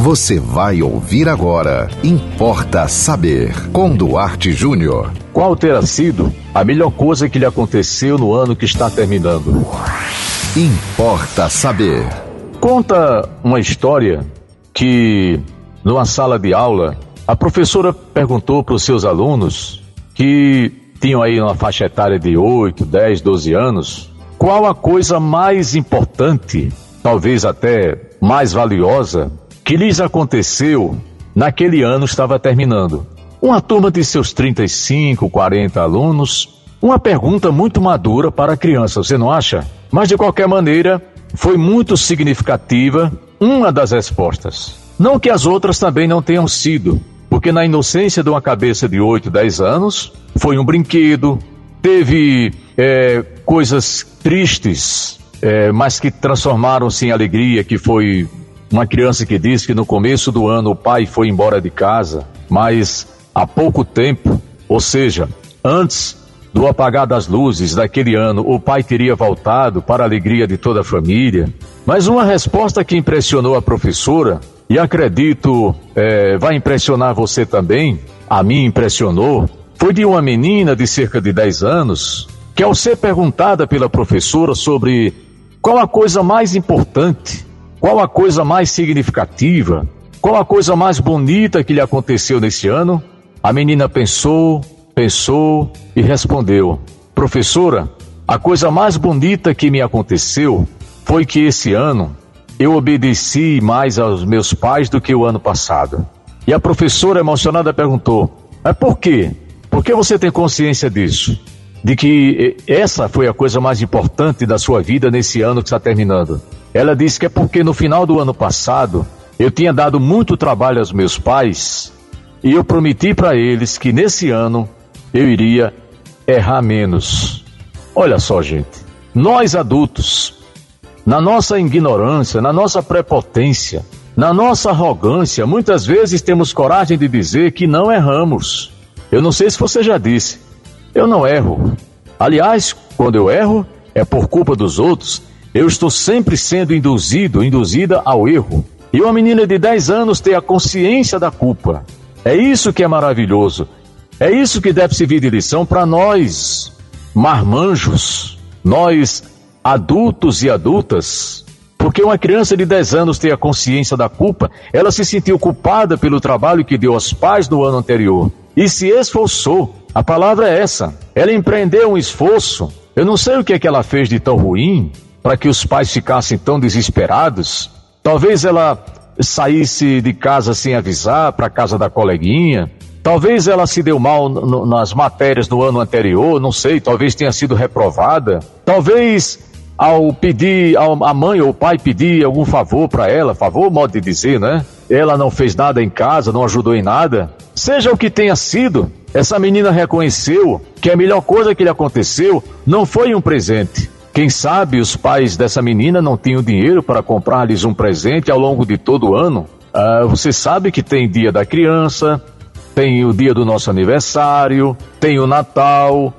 Você vai ouvir agora. Importa saber. Com Duarte Júnior. Qual terá sido a melhor coisa que lhe aconteceu no ano que está terminando? Importa saber. Conta uma história que, numa sala de aula, a professora perguntou para os seus alunos que tinham aí uma faixa etária de 8, 10, 12 anos, qual a coisa mais importante, talvez até mais valiosa, que lhes aconteceu naquele ano estava terminando. Uma turma de seus 35, 40 alunos, uma pergunta muito madura para a criança, você não acha? Mas de qualquer maneira, foi muito significativa uma das respostas. Não que as outras também não tenham sido, porque na inocência de uma cabeça de 8, 10 anos, foi um brinquedo, teve é, coisas tristes, é, mas que transformaram-se em alegria, que foi uma criança que disse que no começo do ano o pai foi embora de casa, mas há pouco tempo, ou seja, antes do apagar das luzes daquele ano, o pai teria voltado para a alegria de toda a família. Mas uma resposta que impressionou a professora, e acredito é, vai impressionar você também, a mim impressionou, foi de uma menina de cerca de 10 anos que, ao ser perguntada pela professora sobre qual a coisa mais importante, qual a coisa mais significativa, qual a coisa mais bonita que lhe aconteceu nesse ano, a menina pensou, pensou e respondeu: Professora, a coisa mais bonita que me aconteceu foi que esse ano eu obedeci mais aos meus pais do que o ano passado. E a professora emocionada perguntou: Mas por quê? Por que você tem consciência disso? De que essa foi a coisa mais importante da sua vida nesse ano que está terminando. Ela disse que é porque no final do ano passado eu tinha dado muito trabalho aos meus pais e eu prometi para eles que nesse ano eu iria errar menos. Olha só, gente, nós adultos, na nossa ignorância, na nossa prepotência, na nossa arrogância, muitas vezes temos coragem de dizer que não erramos. Eu não sei se você já disse, eu não erro. Aliás, quando eu erro, é por culpa dos outros. Eu estou sempre sendo induzido, induzida ao erro. E uma menina de 10 anos ter a consciência da culpa. É isso que é maravilhoso. É isso que deve servir de lição para nós, marmanjos, nós adultos e adultas. Porque uma criança de 10 anos ter a consciência da culpa, ela se sentiu culpada pelo trabalho que deu aos pais no ano anterior e se esforçou. A palavra é essa. Ela empreendeu um esforço. Eu não sei o que é que ela fez de tão ruim para que os pais ficassem tão desesperados. Talvez ela saísse de casa sem avisar para casa da coleguinha. Talvez ela se deu mal no, nas matérias do ano anterior, não sei, talvez tenha sido reprovada. Talvez ao pedir, ao, a mãe ou o pai pedir algum favor para ela, favor, modo de dizer, né? Ela não fez nada em casa, não ajudou em nada. Seja o que tenha sido, essa menina reconheceu que a melhor coisa que lhe aconteceu não foi um presente. Quem sabe os pais dessa menina não tinham dinheiro para comprar-lhes um presente ao longo de todo o ano. Ah, você sabe que tem dia da criança, tem o dia do nosso aniversário, tem o Natal,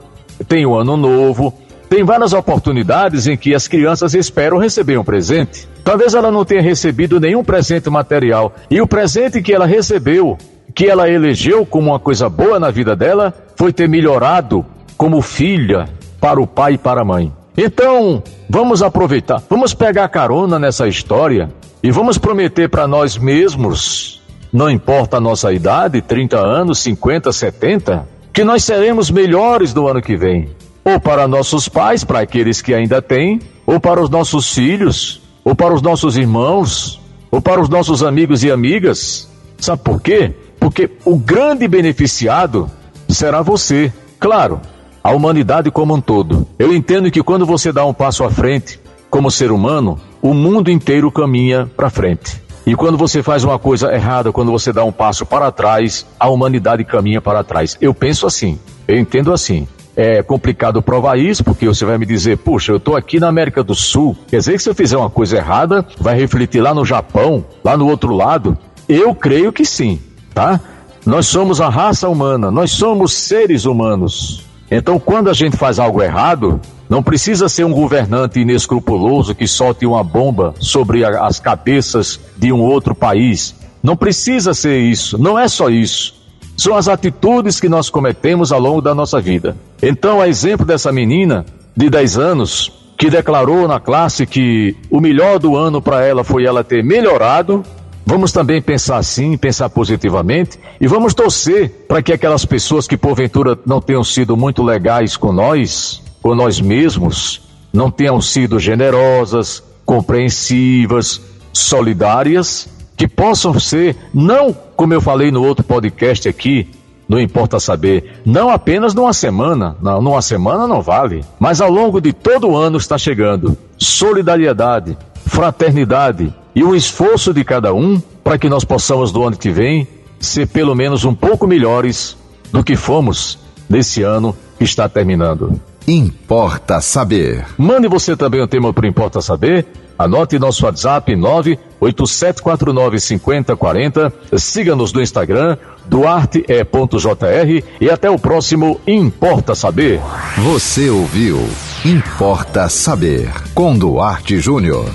tem o Ano Novo. Tem várias oportunidades em que as crianças esperam receber um presente. Talvez ela não tenha recebido nenhum presente material. E o presente que ela recebeu, que ela elegeu como uma coisa boa na vida dela, foi ter melhorado como filha para o pai e para a mãe. Então, vamos aproveitar, vamos pegar carona nessa história e vamos prometer para nós mesmos, não importa a nossa idade, 30 anos, 50, 70, que nós seremos melhores no ano que vem ou para nossos pais, para aqueles que ainda têm, ou para os nossos filhos, ou para os nossos irmãos, ou para os nossos amigos e amigas. Sabe por quê? Porque o grande beneficiado será você. Claro, a humanidade como um todo. Eu entendo que quando você dá um passo à frente, como ser humano, o mundo inteiro caminha para frente. E quando você faz uma coisa errada, quando você dá um passo para trás, a humanidade caminha para trás. Eu penso assim, eu entendo assim. É complicado provar isso, porque você vai me dizer, puxa, eu estou aqui na América do Sul. Quer dizer que se eu fizer uma coisa errada, vai refletir lá no Japão, lá no outro lado? Eu creio que sim, tá? Nós somos a raça humana, nós somos seres humanos. Então, quando a gente faz algo errado, não precisa ser um governante inescrupuloso que solte uma bomba sobre as cabeças de um outro país Não precisa ser isso, não é só isso. São as atitudes que nós cometemos ao longo da nossa vida. Então, a exemplo dessa menina de 10 anos, que declarou na classe que o melhor do ano para ela foi ela ter melhorado, vamos também pensar assim, pensar positivamente e vamos torcer para que aquelas pessoas que porventura não tenham sido muito legais com nós, com nós mesmos, não tenham sido generosas, compreensivas, solidárias, que possam ser, não como eu falei no outro podcast aqui, não importa saber, não apenas numa semana, não, numa semana não vale, mas ao longo de todo o ano está chegando solidariedade, fraternidade e o esforço de cada um para que nós possamos do ano que vem ser pelo menos um pouco melhores do que fomos nesse ano que está terminando. Importa saber. Mande você também o tema para Importa Saber. Anote nosso WhatsApp 987495040. Siga-nos no Instagram, duarte.jr e até o próximo Importa Saber. Você ouviu Importa Saber com Duarte Júnior.